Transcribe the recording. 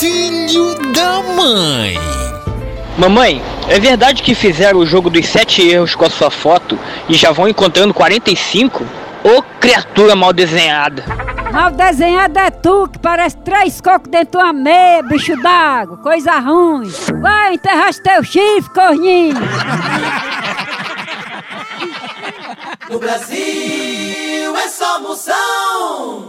Filho da mãe. Mamãe, é verdade que fizeram o jogo dos sete erros com a sua foto e já vão encontrando 45? Ô criatura mal desenhada! Mal desenhada é tu, que parece três cocos dentro de uma meia, bicho d'água, coisa ruim. Vai, enterraste teu chifre, corninho. O Brasil é só moção.